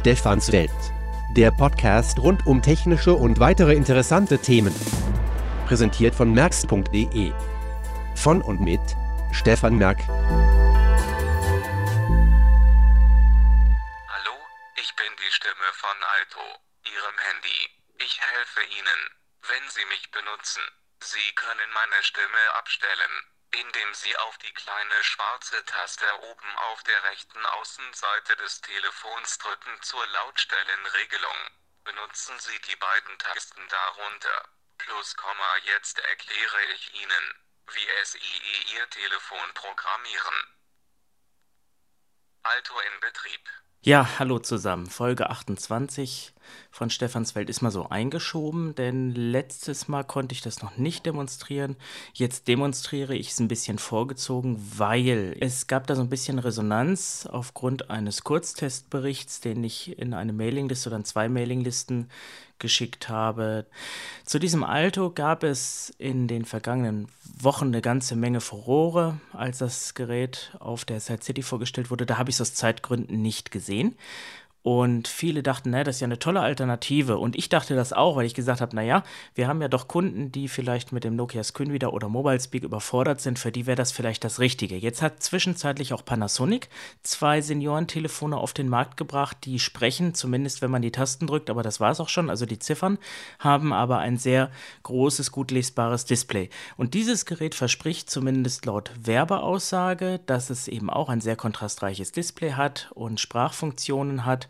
Stefans Welt. Der Podcast rund um technische und weitere interessante Themen. Präsentiert von merx.de. Von und mit Stefan Merk. Hallo, ich bin die Stimme von Alto, Ihrem Handy. Ich helfe Ihnen, wenn Sie mich benutzen. Sie können meine Stimme abstellen, indem Sie auf die kleine schwarze Taste oben auf der rechten Außenseite des Telefons drücken zur Lautstellenregelung. Benutzen Sie die beiden Tasten darunter. Plus Komma jetzt erkläre ich Ihnen, wie SIE Ihr Telefon programmieren. Alto in Betrieb. Ja, hallo zusammen. Folge 28 von Stephansfeld ist mal so eingeschoben, denn letztes Mal konnte ich das noch nicht demonstrieren. Jetzt demonstriere ich es ein bisschen vorgezogen, weil es gab da so ein bisschen Resonanz aufgrund eines Kurztestberichts, den ich in eine Mailingliste oder in zwei Mailinglisten geschickt habe. Zu diesem Alto gab es in den vergangenen Wochen eine ganze Menge Furore, als das Gerät auf der Side City vorgestellt wurde. Da habe ich es aus Zeitgründen nicht gesehen. Und viele dachten, naja, das ist ja eine tolle Alternative. Und ich dachte das auch, weil ich gesagt habe, naja, wir haben ja doch Kunden, die vielleicht mit dem Nokia Screen wieder oder Mobile Speak überfordert sind. Für die wäre das vielleicht das Richtige. Jetzt hat zwischenzeitlich auch Panasonic zwei Seniorentelefone auf den Markt gebracht, die sprechen, zumindest wenn man die Tasten drückt, aber das war es auch schon. Also die Ziffern haben aber ein sehr großes, gut lesbares Display. Und dieses Gerät verspricht zumindest laut Werbeaussage, dass es eben auch ein sehr kontrastreiches Display hat und Sprachfunktionen hat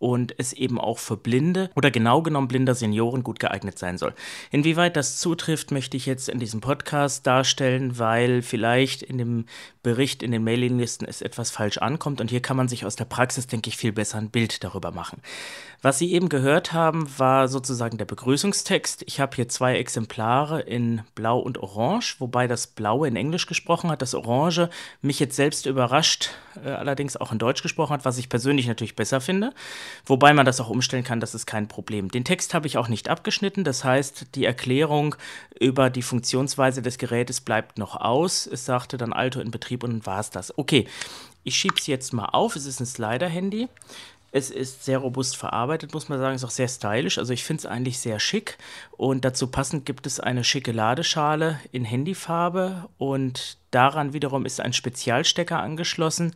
und es eben auch für blinde oder genau genommen blinder Senioren gut geeignet sein soll. Inwieweit das zutrifft, möchte ich jetzt in diesem Podcast darstellen, weil vielleicht in dem Bericht in den Mailinglisten es etwas falsch ankommt und hier kann man sich aus der Praxis, denke ich, viel besser ein Bild darüber machen. Was Sie eben gehört haben, war sozusagen der Begrüßungstext. Ich habe hier zwei Exemplare in Blau und Orange, wobei das Blaue in Englisch gesprochen hat, das Orange mich jetzt selbst überrascht, äh, allerdings auch in Deutsch gesprochen hat, was ich persönlich natürlich besser finde. Wobei man das auch umstellen kann, das ist kein Problem. Den Text habe ich auch nicht abgeschnitten, das heißt, die Erklärung über die Funktionsweise des Gerätes bleibt noch aus. Es sagte dann Alto in Betrieb und war es das. Okay, ich schiebe es jetzt mal auf. Es ist ein Slider-Handy. Es ist sehr robust verarbeitet, muss man sagen. Ist auch sehr stylisch. Also ich finde es eigentlich sehr schick. Und dazu passend gibt es eine schicke Ladeschale in Handyfarbe. Und daran wiederum ist ein Spezialstecker angeschlossen,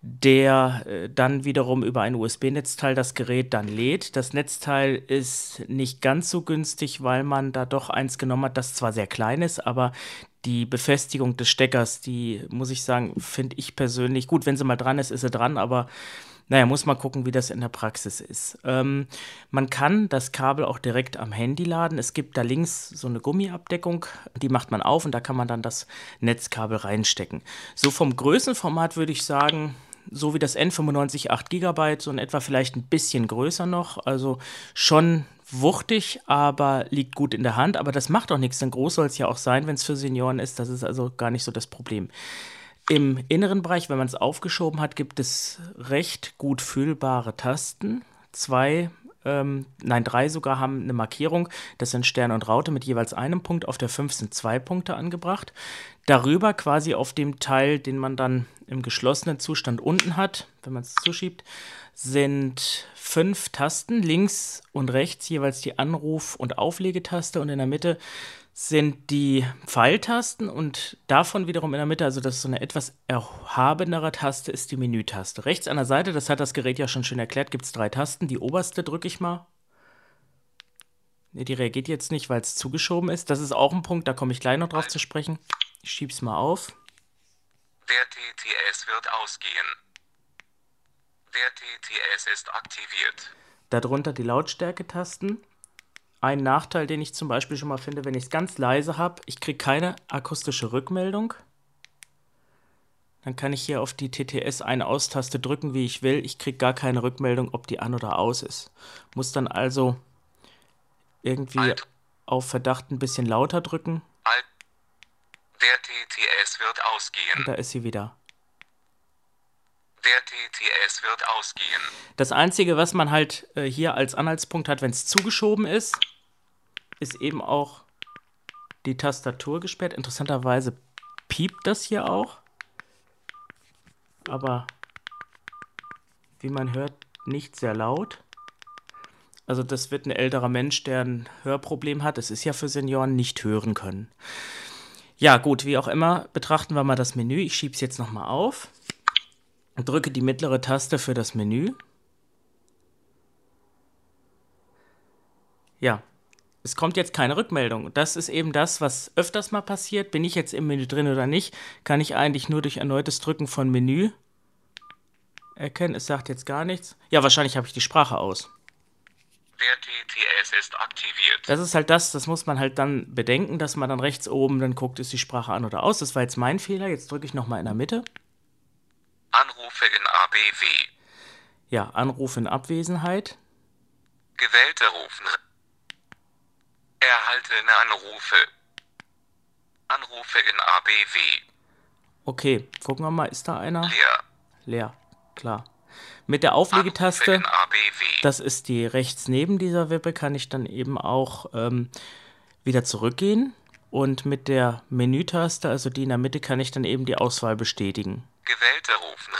der äh, dann wiederum über ein USB-Netzteil das Gerät dann lädt. Das Netzteil ist nicht ganz so günstig, weil man da doch eins genommen hat, das zwar sehr klein ist, aber die Befestigung des Steckers, die muss ich sagen, finde ich persönlich gut. Wenn sie mal dran ist, ist sie dran, aber naja, muss mal gucken, wie das in der Praxis ist. Ähm, man kann das Kabel auch direkt am Handy laden. Es gibt da links so eine Gummiabdeckung, die macht man auf und da kann man dann das Netzkabel reinstecken. So vom Größenformat würde ich sagen, so wie das N95 8 GB, so in etwa vielleicht ein bisschen größer noch. Also schon wuchtig, aber liegt gut in der Hand. Aber das macht auch nichts, denn groß soll es ja auch sein, wenn es für Senioren ist. Das ist also gar nicht so das Problem. Im inneren Bereich, wenn man es aufgeschoben hat, gibt es recht gut fühlbare Tasten. Zwei, ähm, nein, drei sogar haben eine Markierung. Das sind Stern und Raute mit jeweils einem Punkt. Auf der 5 sind zwei Punkte angebracht. Darüber quasi auf dem Teil, den man dann im geschlossenen Zustand unten hat, wenn man es zuschiebt, sind fünf Tasten, links und rechts jeweils die Anruf- und Auflegetaste und in der Mitte sind die Pfeiltasten und davon wiederum in der Mitte, also das ist so eine etwas erhabenere Taste, ist die Menütaste. Rechts an der Seite, das hat das Gerät ja schon schön erklärt, gibt es drei Tasten. Die oberste drücke ich mal. Ne, die reagiert jetzt nicht, weil es zugeschoben ist. Das ist auch ein Punkt, da komme ich gleich noch drauf zu sprechen. Ich schieb's mal auf. Der TTS wird ausgehen. Der TTS ist aktiviert. Darunter die Lautstärke-Tasten. Ein Nachteil, den ich zum Beispiel schon mal finde, wenn ich es ganz leise habe, ich kriege keine akustische Rückmeldung. Dann kann ich hier auf die TTS eine Austaste drücken, wie ich will. Ich kriege gar keine Rückmeldung, ob die an oder aus ist. Muss dann also irgendwie Alt. auf Verdacht ein bisschen lauter drücken. Alt. Der TTS wird ausgehen. Und da ist sie wieder. Der TTS wird ausgehen. Das Einzige, was man halt äh, hier als Anhaltspunkt hat, wenn es zugeschoben ist, ist eben auch die Tastatur gesperrt. Interessanterweise piept das hier auch. Aber wie man hört, nicht sehr laut. Also das wird ein älterer Mensch, der ein Hörproblem hat. Es ist ja für Senioren nicht hören können. Ja, gut, wie auch immer, betrachten wir mal das Menü. Ich schiebe es jetzt nochmal auf drücke die mittlere Taste für das Menü. Ja, es kommt jetzt keine Rückmeldung. Das ist eben das, was öfters mal passiert. Bin ich jetzt im Menü drin oder nicht, kann ich eigentlich nur durch erneutes Drücken von Menü erkennen. Es sagt jetzt gar nichts. Ja, wahrscheinlich habe ich die Sprache aus. Der TTS ist aktiviert. Das ist halt das, das muss man halt dann bedenken, dass man dann rechts oben dann guckt, ist die Sprache an oder aus. Das war jetzt mein Fehler. Jetzt drücke ich nochmal in der Mitte. Anrufe in ABW. Ja, Anruf in Abwesenheit. Gewählte rufen. Erhaltene Anrufe. Anrufe in ABW. Okay, gucken wir mal, ist da einer? Leer. Leer, klar. Mit der Auflegetaste, das ist die rechts neben dieser Wippe, kann ich dann eben auch ähm, wieder zurückgehen. Und mit der Menütaste, also die in der Mitte, kann ich dann eben die Auswahl bestätigen. Gewählte rufen.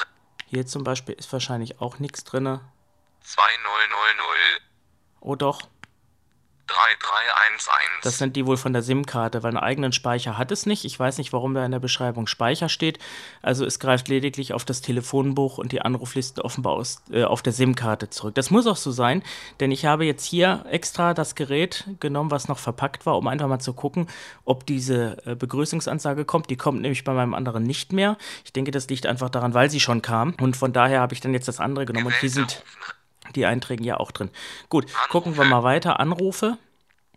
Hier zum Beispiel ist wahrscheinlich auch nichts drin. 2000 Oh doch, 3311. Das sind die wohl von der SIM-Karte, weil einen eigenen Speicher hat es nicht. Ich weiß nicht, warum da in der Beschreibung Speicher steht. Also es greift lediglich auf das Telefonbuch und die Anruflisten offenbar aus, äh, auf der SIM-Karte zurück. Das muss auch so sein, denn ich habe jetzt hier extra das Gerät genommen, was noch verpackt war, um einfach mal zu gucken, ob diese äh, Begrüßungsansage kommt. Die kommt nämlich bei meinem anderen nicht mehr. Ich denke, das liegt einfach daran, weil sie schon kam. Und von daher habe ich dann jetzt das andere genommen und die sind rufen. Die Einträge ja auch drin. Gut, gucken wir mal weiter. Anrufe.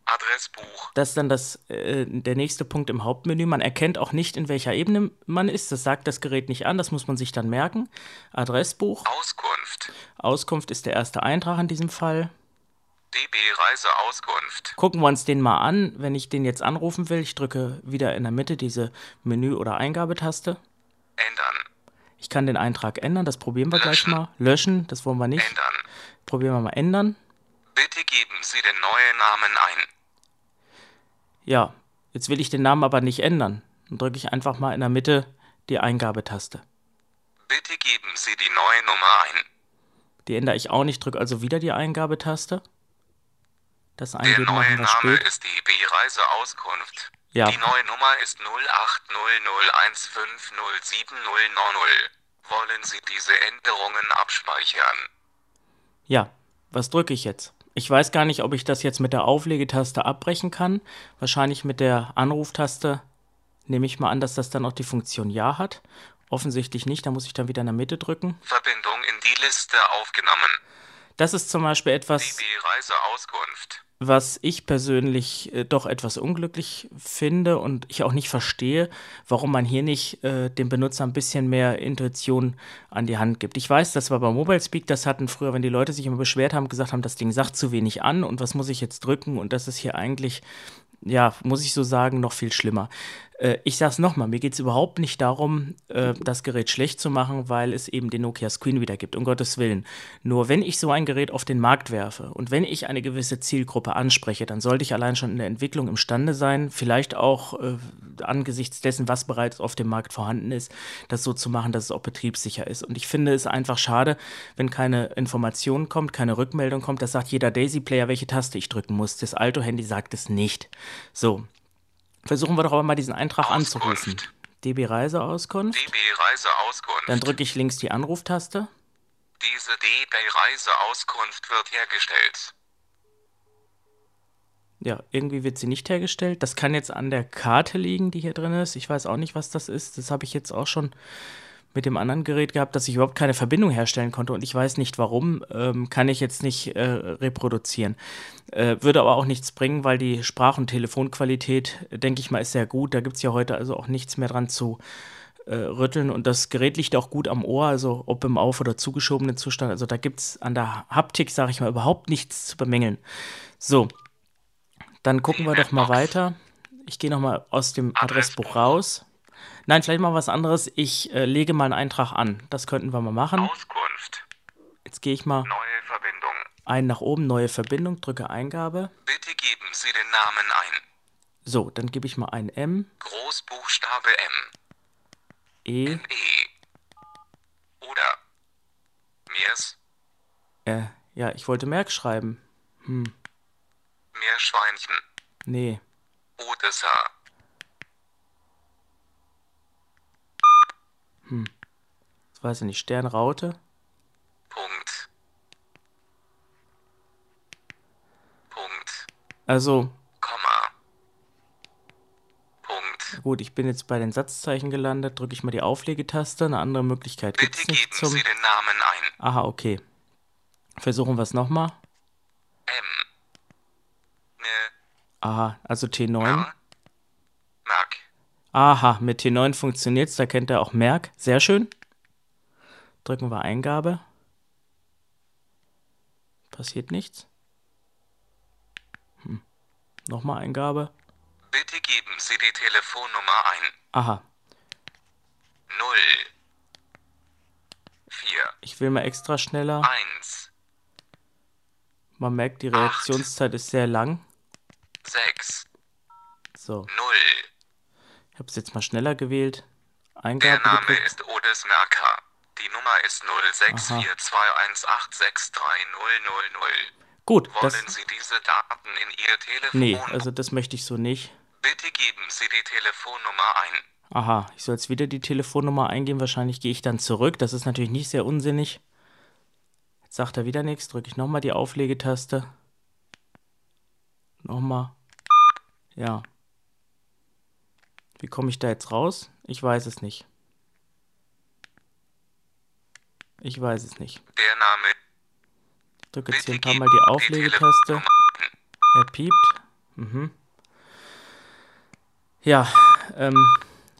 Adressbuch. Das ist dann das, äh, der nächste Punkt im Hauptmenü. Man erkennt auch nicht, in welcher Ebene man ist. Das sagt das Gerät nicht an. Das muss man sich dann merken. Adressbuch. Auskunft. Auskunft ist der erste Eintrag in diesem Fall. DB Reiseauskunft. Gucken wir uns den mal an. Wenn ich den jetzt anrufen will, ich drücke wieder in der Mitte diese Menü- oder Eingabetaste. Ändern. Ich kann den Eintrag ändern. Das probieren wir gleich Löschen. mal. Löschen, das wollen wir nicht. Ändern. Probieren wir mal ändern. Bitte geben Sie den neuen Namen ein. Ja, jetzt will ich den Namen aber nicht ändern. Dann drücke ich einfach mal in der Mitte die Eingabetaste. Bitte geben Sie die neue Nummer ein. Die ändere ich auch nicht, drücke also wieder die Eingabetaste. Das Der Eingeben neue machen wir Name spät. ist DB Reiseauskunft. Ja, Die neue Nummer ist 0800150700. Wollen Sie diese Änderungen abspeichern? Ja. Was drücke ich jetzt? Ich weiß gar nicht, ob ich das jetzt mit der Auflegetaste abbrechen kann. Wahrscheinlich mit der Anruftaste nehme ich mal an, dass das dann auch die Funktion Ja hat. Offensichtlich nicht, da muss ich dann wieder in der Mitte drücken. Verbindung in die Liste aufgenommen. Das ist zum Beispiel etwas, DB Reiseauskunft. Was ich persönlich äh, doch etwas unglücklich finde und ich auch nicht verstehe, warum man hier nicht äh, dem Benutzer ein bisschen mehr Intuition an die Hand gibt. Ich weiß, das war bei Mobile Speak, das hatten früher, wenn die Leute sich immer beschwert haben, gesagt haben, das Ding sagt zu wenig an und was muss ich jetzt drücken und das ist hier eigentlich, ja, muss ich so sagen, noch viel schlimmer. Äh, ich sage es nochmal, mir geht es überhaupt nicht darum, äh, das Gerät schlecht zu machen, weil es eben den Nokia Screen wieder gibt, um Gottes Willen. Nur wenn ich so ein Gerät auf den Markt werfe und wenn ich eine gewisse Zielgruppe anspreche, dann sollte ich allein schon in der Entwicklung imstande sein, vielleicht auch äh, angesichts dessen, was bereits auf dem Markt vorhanden ist, das so zu machen, dass es auch betriebssicher ist. Und ich finde es einfach schade, wenn keine Information kommt, keine Rückmeldung kommt, das sagt jeder Daisy-Player, welche Taste ich drücken muss. Das Alto-Handy sagt es nicht. So, versuchen wir doch aber mal diesen Eintrag anzurufen. Auskunft. DB Reiseauskunft. DB Reiseauskunft. Dann drücke ich links die Anruftaste. Diese DB Reiseauskunft wird hergestellt. Ja, irgendwie wird sie nicht hergestellt. Das kann jetzt an der Karte liegen, die hier drin ist. Ich weiß auch nicht, was das ist. Das habe ich jetzt auch schon mit dem anderen Gerät gehabt, dass ich überhaupt keine Verbindung herstellen konnte und ich weiß nicht warum, ähm, kann ich jetzt nicht äh, reproduzieren. Äh, würde aber auch nichts bringen, weil die Sprach- und Telefonqualität, denke ich mal, ist sehr gut. Da gibt es ja heute also auch nichts mehr dran zu äh, rütteln und das Gerät liegt auch gut am Ohr, also ob im auf- oder zugeschobenen Zustand. Also da gibt es an der Haptik, sage ich mal, überhaupt nichts zu bemängeln. So, dann gucken wir doch mal weiter. Ich gehe nochmal aus dem Adressbuch raus. Nein, vielleicht mal was anderes. Ich äh, lege mal einen Eintrag an. Das könnten wir mal machen. Auskunft. Jetzt gehe ich mal Neue Verbindung. ein nach oben, neue Verbindung, drücke Eingabe. Bitte geben Sie den Namen ein. So, dann gebe ich mal ein M, Großbuchstabe M. E, E. Oder Miers. Äh, ja, ich wollte Merk schreiben. Meerschweinchen. Nee. Odessa. Das weiß ich nicht. Sternraute? Punkt. Punkt. Also, Komma. Punkt. gut, ich bin jetzt bei den Satzzeichen gelandet. Drücke ich mal die Auflegetaste. Eine andere Möglichkeit gibt Bitte es nicht geben zum. Sie den Namen ein. Aha, okay. Versuchen wir es nochmal. M. Ne. Aha, also T9. R. Aha, mit T9 funktioniert's, da kennt er auch Merk. Sehr schön. Drücken wir Eingabe. Passiert nichts. Hm. Nochmal Eingabe. Bitte geben Sie die Telefonnummer ein. Aha, 0. 4. ich will mal extra schneller. 1. Man merkt, die Reaktionszeit ist sehr lang. 6. So, 0. ich habe es jetzt mal schneller gewählt. Der Eingabe Name gedrückt. ist Odes Merker. Die Nummer ist 064218863000. Gut, Wollen das. Sie diese Daten in Ihr Telefon? Nee, also das möchte ich so nicht. Bitte geben Sie die Telefonnummer ein. Aha, ich soll jetzt wieder die Telefonnummer eingeben. Wahrscheinlich gehe ich dann zurück. Das ist natürlich nicht sehr unsinnig. Jetzt sagt er wieder nichts. Drücke ich nochmal die Auflegetaste. Nochmal. Ja. Wie komme ich da jetzt raus? Ich weiß es nicht. Ich weiß es nicht. Der Name. Ich drücke jetzt hier ein paar Mal die Auflegetaste. Er piept. Mhm. Ja, ähm,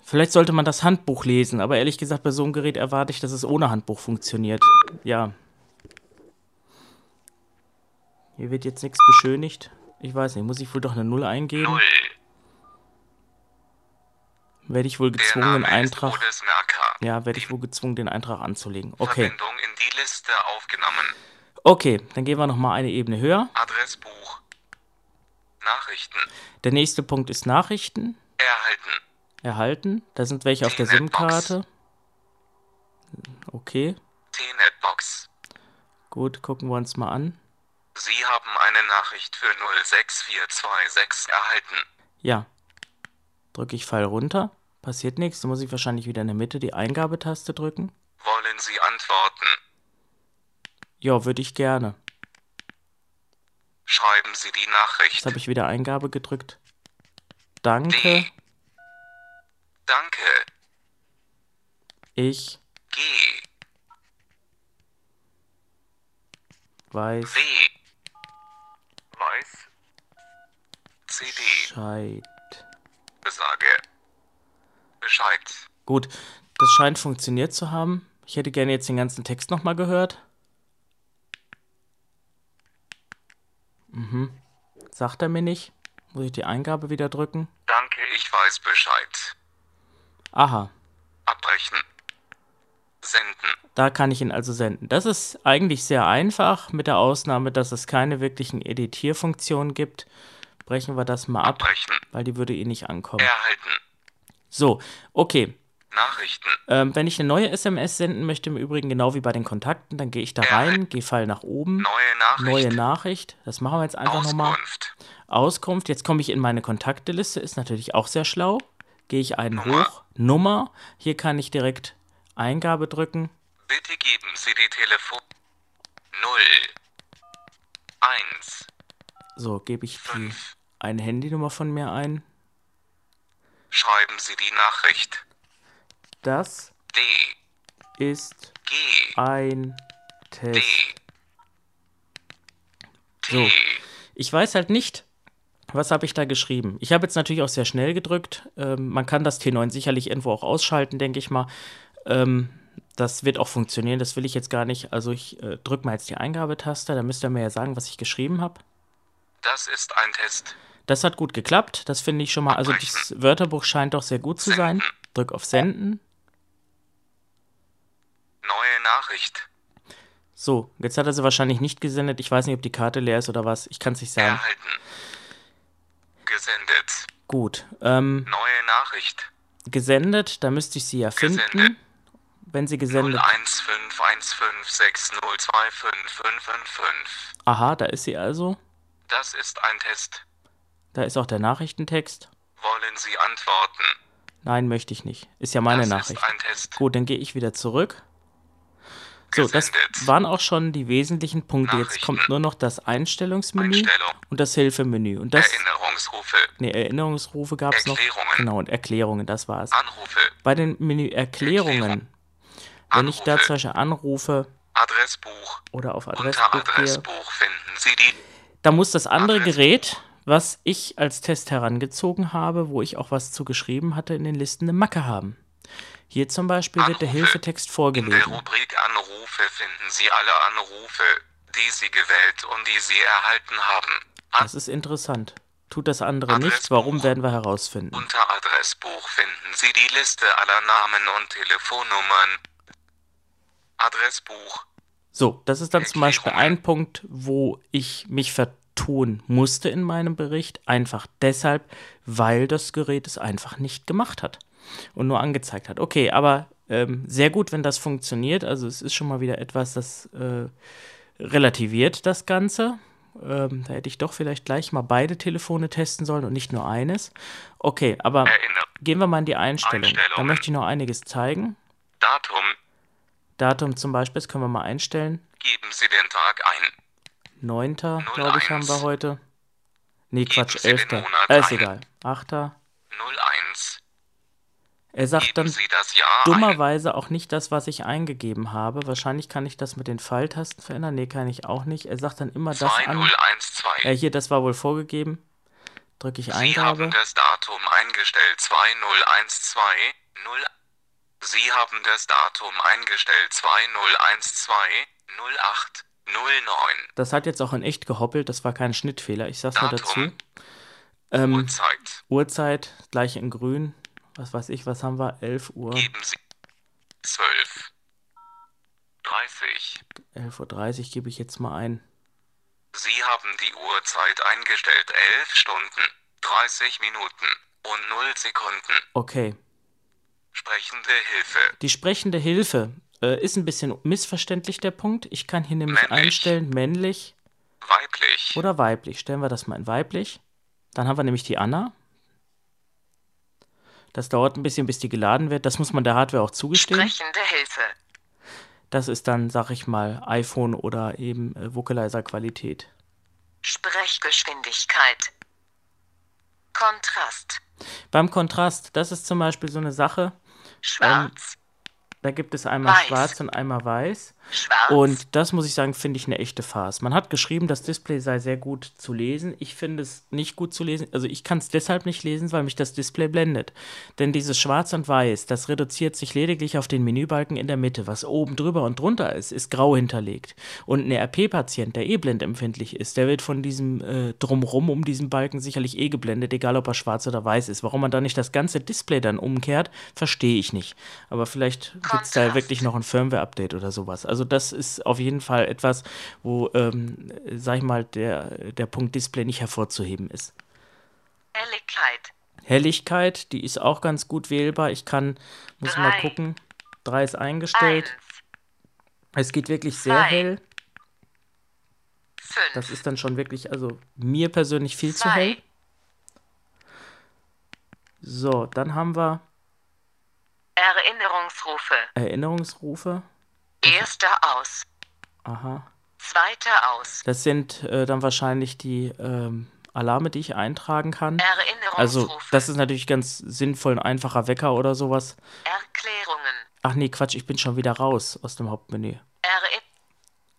vielleicht sollte man das Handbuch lesen, aber ehrlich gesagt, bei so einem Gerät erwarte ich, dass es ohne Handbuch funktioniert. Ja. Hier wird jetzt nichts beschönigt. Ich weiß nicht, muss ich wohl doch eine Null eingeben? 0. Werde ich wohl gezwungen, den Eintrag. Ja, werde ich wohl gezwungen, den Eintrag anzulegen. Okay. Okay, dann gehen wir nochmal eine Ebene höher. Adressbuch. Nachrichten. Der nächste Punkt ist Nachrichten. Erhalten. Erhalten. Da sind welche auf der. SIM-Karte. Okay, T-Netbox. gut, gucken wir uns mal an. Sie haben eine Nachricht für 06426 erhalten. Ja. Drücke ich Pfeil runter. Passiert nichts. Dann muss ich wahrscheinlich wieder in der Mitte die Eingabetaste drücken. Wollen Sie antworten? Ja, würde ich gerne. Schreiben Sie die Nachricht. Jetzt habe ich wieder Eingabe gedrückt. Danke. D. Danke. Ich G. weiß W. Weiß. CD. Bescheid. Besage. Bescheid. Gut, das scheint funktioniert zu haben. Ich hätte gerne jetzt den ganzen Text nochmal gehört. Mhm. Sagt er mir nicht. Muss ich die Eingabe wieder drücken? Danke, ich weiß Bescheid. Aha, Abbrechen. Senden. da kann ich ihn also senden. Das ist eigentlich sehr einfach, mit der Ausnahme, dass es keine wirklichen Editierfunktionen gibt. Brechen wir das mal ab, Abbrechen. weil die würde eh nicht ankommen. Erhalten. So, okay. Nachrichten. Ähm, wenn ich eine neue SMS senden möchte, im Übrigen genau wie bei den Kontakten, dann gehe ich da rein, gehe Pfeil nach oben. Neue Nachricht. Neue Nachricht. Das machen wir jetzt einfach nochmal. Auskunft. Auskunft. Jetzt komme ich in meine Kontakteliste, ist natürlich auch sehr schlau. Gehe ich einen Nummer. hoch. Nummer. Hier kann ich direkt Eingabe drücken. Bitte geben Sie die Telefon. 0. 1. So, gebe ich die 5. eine Handynummer von mir ein. Schreiben Sie die Nachricht. Das D. ist G. ein D. Test. T. So. Ich weiß halt nicht, was habe ich da geschrieben. Ich habe jetzt natürlich auch sehr schnell gedrückt. Ähm, man kann das T9 sicherlich irgendwo auch ausschalten, denke ich mal. Ähm, das wird auch funktionieren, das will ich jetzt gar nicht. Also ich äh, drücke mal jetzt die Eingabetaste, da müsst ihr mir ja sagen, was ich geschrieben habe. Das ist ein Test. Das hat gut geklappt, das finde ich schon mal. Also das Wörterbuch scheint doch sehr gut zu sein. Drück auf Senden. Neue Nachricht. So, jetzt hat er sie wahrscheinlich nicht gesendet. Ich weiß nicht, ob die Karte leer ist oder was. Ich kann es nicht sagen. Erhalten. Gesendet. Gut. Ähm, Neue Nachricht. gesendet, da müsste ich sie ja finden. Gesendet. wenn sie gesendet. 015156025555. Aha, da ist sie also. Das ist ein Test. Da ist auch der Nachrichtentext. Wollen Sie antworten? Nein, möchte ich nicht. Ist ja meine das Nachricht. ist ein Test. Gut, dann gehe ich wieder zurück. So, das waren auch schon die wesentlichen Punkte. Jetzt kommt nur noch das Einstellungsmenü Einstellung. und das Hilfemenü. Und das, Erinnerungsrufe. ne, Erinnerungsrufe gab es noch. Erklärungen. Genau, und Erklärungen, das war's. Anrufe. Bei den Menü Erklärungen, wenn ich da zum Beispiel anrufe Adressbuch. oder auf Unter Adressbuch gehe, Adressbuch finden Sie die da muss das andere Adressbuch. Gerät, was ich als Test herangezogen habe, wo ich auch was zu geschrieben hatte, in den Listen eine Macke haben. Hier zum Beispiel wird der Anrufe. Hilfetext In der vorgelesen. Rubrik Anrufe finden Sie alle Anrufe, die Sie gewählt und die Sie erhalten haben. An Das ist interessant. Tut das andere Adressbuch. nicht, warum werden wir herausfinden. unter Adressbuch finden Sie die Liste aller Namen und Telefonnummern. Adressbuch. So, das ist dann zum Beispiel ein Punkt, wo ich mich vertun musste in meinem Bericht, einfach deshalb, weil das Gerät es einfach nicht gemacht hat und nur angezeigt hat. Okay, aber ähm, sehr gut, wenn das funktioniert. Also es ist schon mal wieder etwas, das äh, relativiert das Ganze. Ähm, da hätte ich doch vielleicht gleich mal beide Telefone testen sollen und nicht nur eines. Okay, aber Erinner gehen wir mal in die Einstellung. Da möchte ich noch einiges zeigen. Datum. Datum zum Beispiel, das können wir mal einstellen. Geben Sie den Tag ein. 9. glaube ich, haben wir 01. heute. Nee, Quatsch, Sie den 11. Monat Äh, ist egal. 8. 01. Er sagt dann Sie dummerweise auch nicht das, was ich eingegeben habe. Wahrscheinlich kann ich das mit den Pfeiltasten verändern. Nee, kann ich auch nicht. Er sagt dann immer das an. 2012. Äh, hier, das war wohl vorgegeben. Drücke ich Sie Eingabe. haben das Datum eingestellt 2012 0. Sie haben das Datum eingestellt 2012 08 09. Das hat jetzt auch in echt gehoppelt. Das war kein Schnittfehler. Ich sag's mal dazu. Datum. Ähm, Uhrzeit. Uhrzeit, gleich in grün. Was weiß ich, was haben wir? 11 Uhr. Geben Sie 12 30. 11.30 Uhr gebe ich jetzt mal ein. Sie haben die Uhrzeit eingestellt 11 Stunden 30 Minuten und 0 Sekunden. Okay. Sprechende Hilfe. Die sprechende Hilfe äh, ist ein bisschen missverständlich, der Punkt. Ich kann hier nämlich Männlich. einstellen, männlich Weiblich. oder weiblich. Stellen wir das mal in weiblich. Dann haben wir nämlich die Anna. Das dauert ein bisschen, bis die geladen wird. Das muss man der Hardware auch zugestehen. Sprechende Hilfe. Das ist dann, sag ich mal, iPhone oder eben äh, Vocalizer-Qualität. Sprechgeschwindigkeit. Kontrast. Beim Kontrast, das ist zum Beispiel so eine Sache. Schwarz. Da gibt es einmal Weiß. schwarz und einmal weiß. Schwarz. Und das muss ich sagen, finde ich eine echte Farce. Man hat geschrieben, das Display sei sehr gut zu lesen. Ich finde es nicht gut zu lesen. Also ich kann es deshalb nicht lesen, weil mich das Display blendet. Denn dieses Schwarz und Weiß, das reduziert sich lediglich auf den Menübalken in der Mitte. Was oben drüber und drunter ist, ist grau hinterlegt. Und ein RP-Patient, der eh blendempfindlich ist, der wird von diesem äh, Drumrum um diesen Balken sicherlich eh geblendet, egal ob er schwarz oder weiß ist. Warum man da nicht das ganze Display dann umkehrt, verstehe ich nicht. Aber vielleicht gibt es da wirklich noch ein Firmware-Update oder sowas. Also das ist auf jeden Fall etwas, wo, ähm, sag ich mal, der, der Punkt Display nicht hervorzuheben ist. Helligkeit. Helligkeit, die ist auch ganz gut wählbar. Ich kann, muss mal Drei. gucken, 3 ist eingestellt. Eins. Es geht wirklich sehr Zwei. hell. Fünf. Das ist dann schon wirklich, also mir persönlich viel zu Zwei. hell. So, dann haben wir Erinnerungsrufe. Erinnerungsrufe. Erster aus. Aha. Zweiter aus. Das sind äh, dann wahrscheinlich die ähm, Alarme, die ich eintragen kann. Erinnerungsrufe. Also, das ist natürlich ganz sinnvoll, ein einfacher Wecker oder sowas. Erklärungen. Ach nee, Quatsch, ich bin schon wieder raus aus dem Hauptmenü. Erinnerungen.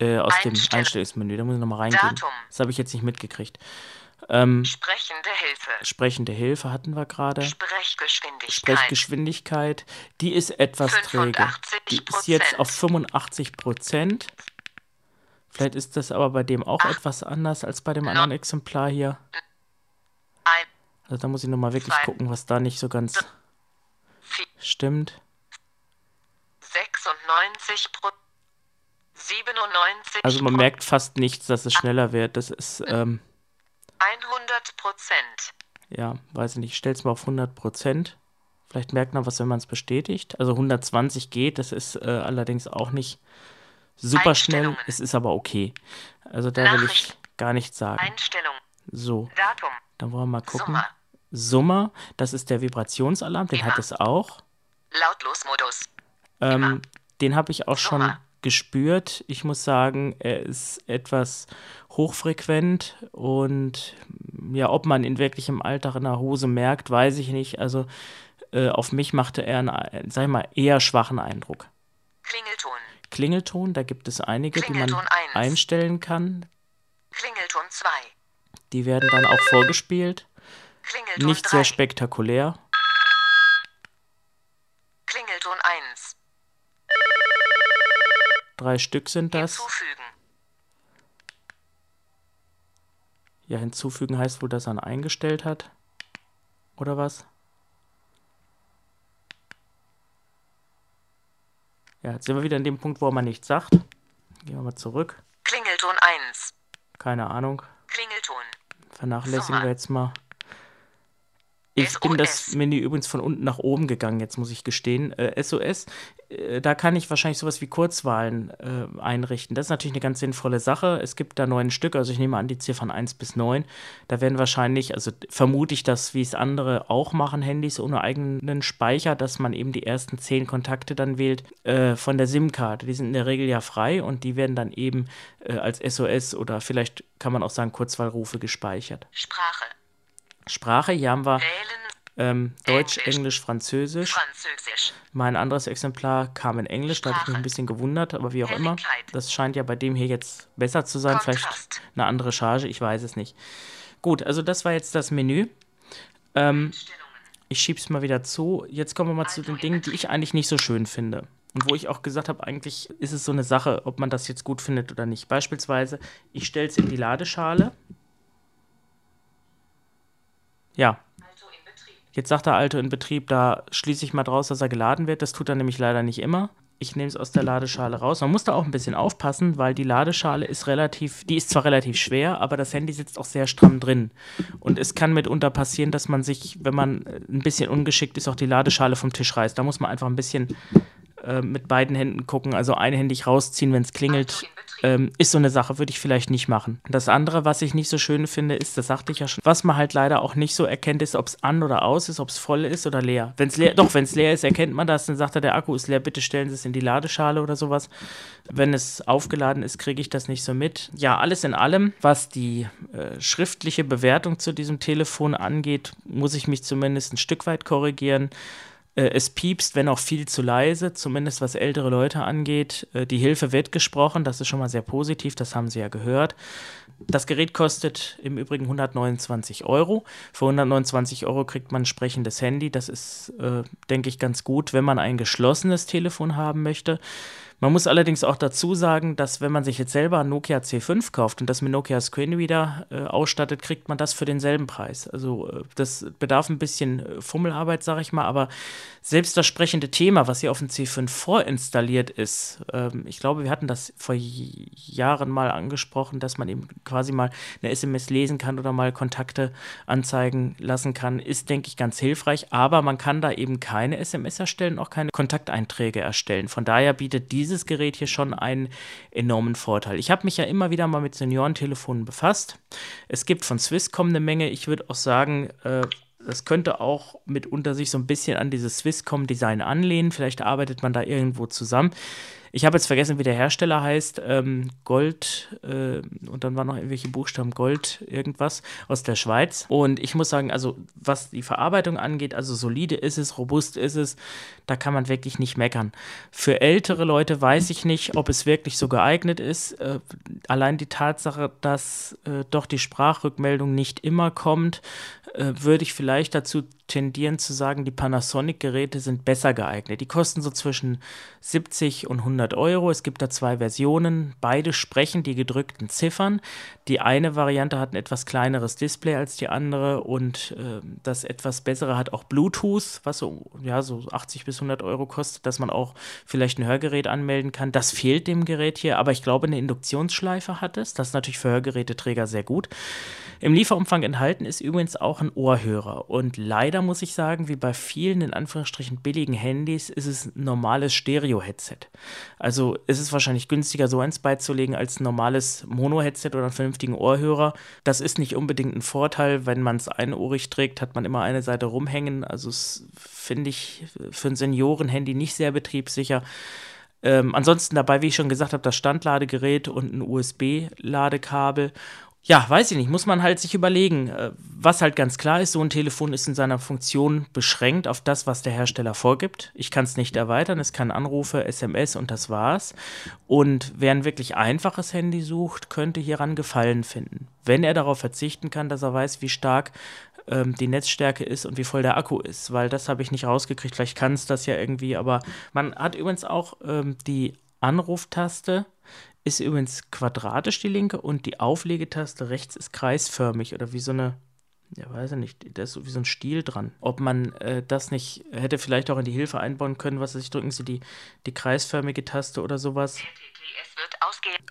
Äh, aus dem Einstell- Einstellungsmenü. Da muss ich nochmal reingehen. Datum. Das habe ich jetzt nicht mitgekriegt. Ähm, Sprechende Hilfe. sprechende Hilfe hatten wir gerade. Sprechgeschwindigkeit. Sprechgeschwindigkeit, die ist etwas träge. 85 Die ist jetzt Prozent. auf 85 Prozent. Vielleicht ist das aber bei dem auch Ach. etwas anders als bei dem anderen Exemplar hier. Ein, Also da muss ich nochmal wirklich Zwei. gucken, was da nicht so ganz vier, stimmt. 96 Pro 97 Also man merkt fast nichts, dass es schneller wird. Das ist, ähm, 100 Prozent. ja, weiß ich nicht, ich stell's mal auf 100 Prozent. Vielleicht merkt man was, wenn man es bestätigt. Also 120 geht, das ist äh, allerdings auch nicht super schnell. Es ist aber okay. Also da will ich gar nichts sagen. Einstellung. So, Datum. dann wollen wir mal gucken. Summer. Summer, das ist der Vibrationsalarm, den hat Immer. es auch. Lautlos-Modus. Ähm, den habe ich auch schon Summer. Gespürt. Ich muss sagen, er ist etwas hochfrequent und ja, ob man ihn wirklich im Alltag in der Hose merkt, weiß ich nicht. Also äh, auf mich machte er einen, sag ich mal, eher schwachen Eindruck. Klingelton. Klingelton, da gibt es einige, die man eins. einstellen kann. Klingelton 2. Die werden dann auch vorgespielt. Klingelton Nicht 3. sehr spektakulär. Klingelton 1. Drei Stück sind das. Hinzufügen. Ja, hinzufügen heißt wohl, dass er ihn eingestellt hat. Oder was? Ja, jetzt sind wir wieder in dem Punkt, wo man nichts sagt. Gehen wir mal zurück. Klingelton 1. Keine Ahnung. Klingelton. Vernachlässigen Sommer. wir jetzt mal. Ich bin das. Menü übrigens von unten nach oben gegangen, jetzt muss ich gestehen. Äh, SOS, äh, da kann ich wahrscheinlich sowas wie Kurzwahlen äh, einrichten. Das ist natürlich eine ganz sinnvolle Sache. Es gibt da neun Stück, also ich nehme an die Ziffern 1 bis 9. Da werden wahrscheinlich, also vermute ich, dass wie es andere auch machen, Handys ohne eigenen Speicher, dass man eben die ersten zehn Kontakte dann wählt äh, von der SIM-Karte. Die sind in der Regel ja frei und die werden dann eben äh, als SOS oder vielleicht kann man auch sagen Kurzwahlrufe gespeichert. Sprache. Sprache, hier haben wir ähm, Deutsch, Englisch. Englisch, Französisch. Französisch. Mein anderes Exemplar kam in Englisch, da habe ich mich ein Sprache. bisschen gewundert, aber wie auch immer. Das scheint ja bei dem hier jetzt besser zu sein. Vielleicht Kontrast. eine andere Charge, ich weiß es nicht. Gut, also das war jetzt das Menü. Ähm, ich schiebe es mal wieder zu. Jetzt kommen wir mal zu den Dingen, die ich eigentlich nicht so schön finde. Und wo ich auch gesagt habe, eigentlich ist es so eine Sache, ob man das jetzt gut findet oder nicht. Beispielsweise, ich stelle es in die Ladeschale. Ja, Jetzt sagt der Alto in Betrieb, da schließe ich mal draus, dass er geladen wird. Das tut er nämlich leider nicht immer. Ich nehme es aus der Ladeschale raus. Man muss da auch ein bisschen aufpassen, weil die Ladeschale ist relativ, die ist zwar relativ schwer, aber das Handy sitzt auch sehr stramm drin. Und es kann mitunter passieren, dass man sich, wenn man ein bisschen ungeschickt ist, auch die Ladeschale vom Tisch reißt. Da muss man einfach ein bisschen äh, mit beiden Händen gucken, also einhändig rausziehen, wenn es klingelt. Ähm, ist so eine Sache, würde ich vielleicht nicht machen. Das andere, was ich nicht so schön finde, ist, das sagte ich ja schon, was man halt leider auch nicht so erkennt, ist, ob es an oder aus ist, ob es voll ist oder leer. Wenn es leer, doch, wenn es leer ist, erkennt man das, dann sagt er, der Akku ist leer, bitte stellen Sie es in die Ladeschale oder sowas. Wenn es aufgeladen ist, kriege ich das nicht so mit. Ja, alles in allem, was die äh, schriftliche Bewertung zu diesem Telefon angeht, muss ich mich zumindest ein Stück weit korrigieren. Äh, Es piepst, wenn auch viel zu leise, zumindest was ältere Leute angeht. Äh, Die Hilfe wird gesprochen, das ist schon mal sehr positiv, das haben Sie ja gehört. Das Gerät kostet im Übrigen 129 Euro. Für 129 Euro kriegt man ein sprechendes Handy. Das ist, äh, denke ich, ganz gut, wenn man ein geschlossenes Telefon haben möchte. Man muss allerdings auch dazu sagen, dass wenn man sich jetzt selber ein Nokia C5 kauft und das mit Nokia Screenreader äh, ausstattet, kriegt man das für denselben Preis. Also äh, das bedarf ein bisschen äh, Fummelarbeit, sage ich mal, aber selbst das sprechende Thema, was hier auf dem C5 vorinstalliert ist, ähm, ich glaube, wir hatten das vor Jahren mal angesprochen, dass man eben quasi mal eine SMS lesen kann oder mal Kontakte anzeigen lassen kann, ist, denke ich, ganz hilfreich. Aber man kann da eben keine SMS erstellen, auch keine Kontakteinträge erstellen. Von daher bietet dieses Gerät hier schon einen enormen Vorteil. Ich habe mich ja immer wieder mal mit Seniorentelefonen befasst. Es gibt von Swisscom eine Menge. Ich würde auch sagen, äh, das könnte auch mitunter sich so ein bisschen an dieses Swisscom-Design anlehnen. Vielleicht arbeitet man da irgendwo zusammen. Ich habe jetzt vergessen, wie der Hersteller heißt. Ähm, Gold äh, und dann waren noch irgendwelche Buchstaben Gold, irgendwas aus der Schweiz. Und ich muss sagen, also was die Verarbeitung angeht, also solide ist es, robust ist es, da kann man wirklich nicht meckern. Für ältere Leute weiß ich nicht, ob es wirklich so geeignet ist. Äh, allein die Tatsache, dass äh, doch die Sprachrückmeldung nicht immer kommt, äh, würde ich vielleicht dazu tendieren zu sagen, die Panasonic-Geräte sind besser geeignet. Die kosten so zwischen 70 und 100 Euro. Es gibt da zwei Versionen. Beide sprechen die gedrückten Ziffern. Die eine Variante hat ein etwas kleineres Display als die andere und äh, das etwas bessere hat auch Bluetooth, was so, ja, so 80 bis 100 Euro kostet, dass man auch vielleicht ein Hörgerät anmelden kann. Das fehlt dem Gerät hier, aber ich glaube, eine Induktionsschleife hat es. Das ist natürlich für Hörgeräteträger sehr gut. Im Lieferumfang enthalten ist übrigens auch ein Ohrhörer. Und leider muss ich sagen, wie bei vielen in Anführungsstrichen billigen Handys, ist es ein normales Stereo-Headset. Also ist es wahrscheinlich günstiger, so eins beizulegen, als ein normales Mono-Headset oder einen vernünftigen Ohrhörer. Das ist nicht unbedingt ein Vorteil. Wenn man es einohrig trägt, hat man immer eine Seite rumhängen. Also finde ich für ein Senioren-Handy nicht sehr betriebssicher. Ähm, ansonsten dabei, wie ich schon gesagt habe, das Standladegerät und ein USB-Ladekabel ja, weiß ich nicht, muss man halt sich überlegen. Äh, was halt ganz klar ist, so ein Telefon ist in seiner Funktion beschränkt auf das, was der Hersteller vorgibt. Ich kann es nicht erweitern, es kann Anrufe, SMS und das war's. Und wer ein wirklich einfaches Handy sucht, könnte hieran Gefallen finden. Wenn er darauf verzichten kann, dass er weiß, wie stark ähm, die Netzstärke ist und wie voll der Akku ist, weil das habe ich nicht rausgekriegt. Vielleicht kann es das ja irgendwie, aber man hat übrigens auch ähm, die Anruftaste ist übrigens quadratisch die linke und die Auflegetaste rechts ist kreisförmig oder wie so eine, ja weiß ich nicht, da ist so wie so ein Stiel dran. Ob man äh, das nicht hätte vielleicht auch in die Hilfe einbauen können, was weiß ich, drücken Sie die, die kreisförmige Taste oder sowas.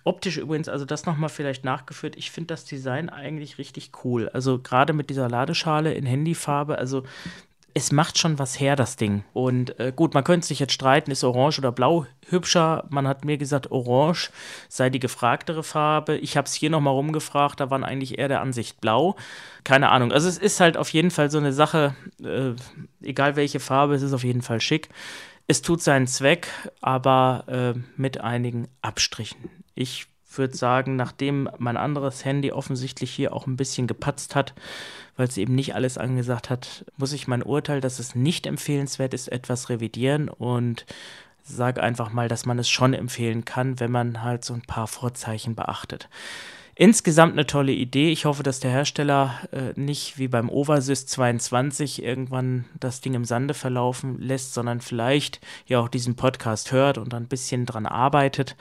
Optisch übrigens, also das nochmal vielleicht nachgeführt. Ich finde das Design eigentlich richtig cool. Also gerade mit dieser Ladeschale in Handyfarbe, also es macht schon was her, das Ding. Und äh, gut, man könnte sich jetzt streiten, ist Orange oder Blau hübscher. Man hat mir gesagt, Orange sei die gefragtere Farbe. Ich habe es hier nochmal rumgefragt, da waren eigentlich eher der Ansicht Blau. Keine Ahnung. Also es ist halt auf jeden Fall so eine Sache, äh, egal welche Farbe, es ist auf jeden Fall schick. Es tut seinen Zweck, aber äh, mit einigen Abstrichen. Ich würde sagen, nachdem mein anderes Handy offensichtlich hier auch ein bisschen gepatzt hat, weil es eben nicht alles angesagt hat, muss ich mein Urteil, dass es nicht empfehlenswert ist, etwas revidieren und sage einfach mal, dass man es schon empfehlen kann, wenn man halt so ein paar Vorzeichen beachtet. Insgesamt eine tolle Idee. Ich hoffe, dass der Hersteller äh, nicht wie beim Oversys 22 irgendwann das Ding im Sande verlaufen lässt, sondern vielleicht ja auch diesen Podcast hört und ein bisschen dran arbeitet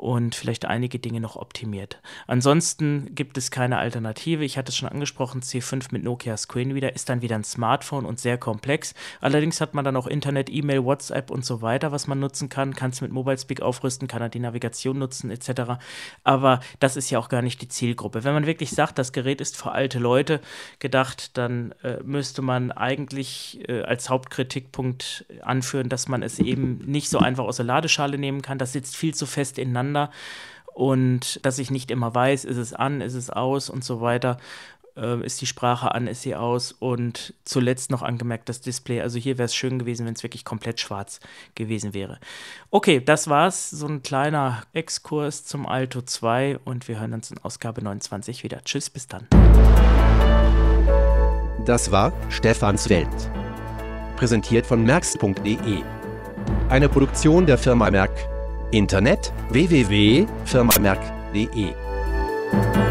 und vielleicht einige Dinge noch optimiert. Ansonsten gibt es keine Alternative. Ich hatte es schon angesprochen, C5 mit Nokia Screen wieder ist dann wieder ein Smartphone und sehr komplex. Allerdings hat man dann auch Internet, E-Mail, WhatsApp und so weiter, was man nutzen kann. Kann es mit Mobile Speak aufrüsten, kann er die Navigation nutzen etc. Aber das ist ja auch gar nicht die Zielgruppe. Wenn man wirklich sagt, das Gerät ist für alte Leute gedacht, dann äh, müsste man eigentlich äh, als Hauptkritikpunkt anführen, dass man es eben nicht so einfach aus der Ladeschale nehmen kann. Das sitzt viel zu fest ineinander durcheinander und dass ich nicht immer weiß, ist es an, ist es aus und so weiter. Äh, ist die Sprache an, ist sie aus und zuletzt noch angemerkt das Display. Also hier wäre es schön gewesen, wenn es wirklich komplett schwarz gewesen wäre. Okay, das war's. So ein kleiner Exkurs zum Alto 2 und wir hören uns in Ausgabe 29 wieder. Tschüss, bis dann. Das war Stefans Welt. Präsentiert von merx.de. Eine Produktion der Firma Merck Internet www.firmamerk.de